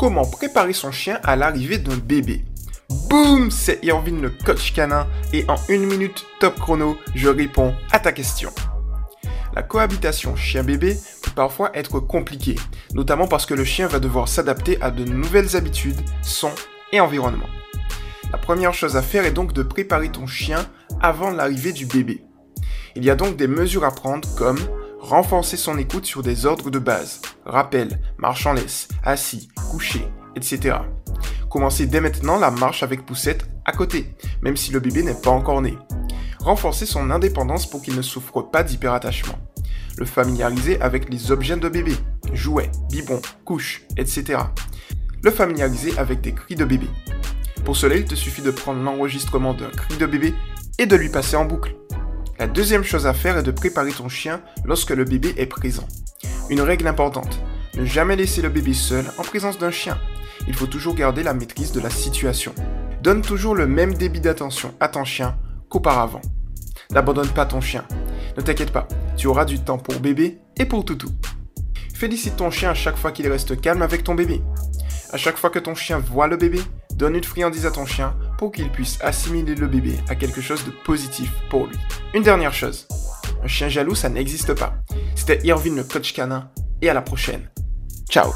comment préparer son chien à l'arrivée d'un bébé Boum, c'est Irvine le coach canin et en une minute top chrono, je réponds à ta question. La cohabitation chien-bébé peut parfois être compliquée, notamment parce que le chien va devoir s'adapter à de nouvelles habitudes, sons et environnements. La première chose à faire est donc de préparer ton chien avant l'arrivée du bébé. Il y a donc des mesures à prendre comme renforcer son écoute sur des ordres de base, rappel, marche en laisse, assis, couché, etc. Commencez dès maintenant la marche avec poussette à côté, même si le bébé n'est pas encore né. Renforcer son indépendance pour qu'il ne souffre pas d'hyperattachement. Le familiariser avec les objets de bébé, jouets, biberons, couches, etc. Le familiariser avec des cris de bébé. Pour cela, il te suffit de prendre l'enregistrement d'un cri de bébé et de lui passer en boucle. La deuxième chose à faire est de préparer ton chien lorsque le bébé est présent. Une règle importante, ne jamais laisser le bébé seul en présence d'un chien. Il faut toujours garder la maîtrise de la situation. Donne toujours le même débit d'attention à ton chien qu'auparavant. N'abandonne pas ton chien. Ne t'inquiète pas, tu auras du temps pour bébé et pour toutou. Félicite ton chien à chaque fois qu'il reste calme avec ton bébé. À chaque fois que ton chien voit le bébé, donne une friandise à ton chien pour qu'il puisse assimiler le bébé à quelque chose de positif pour lui. Une dernière chose, un chien jaloux ça n'existe pas. C'était Irvine le coach canin et à la prochaine. Ciao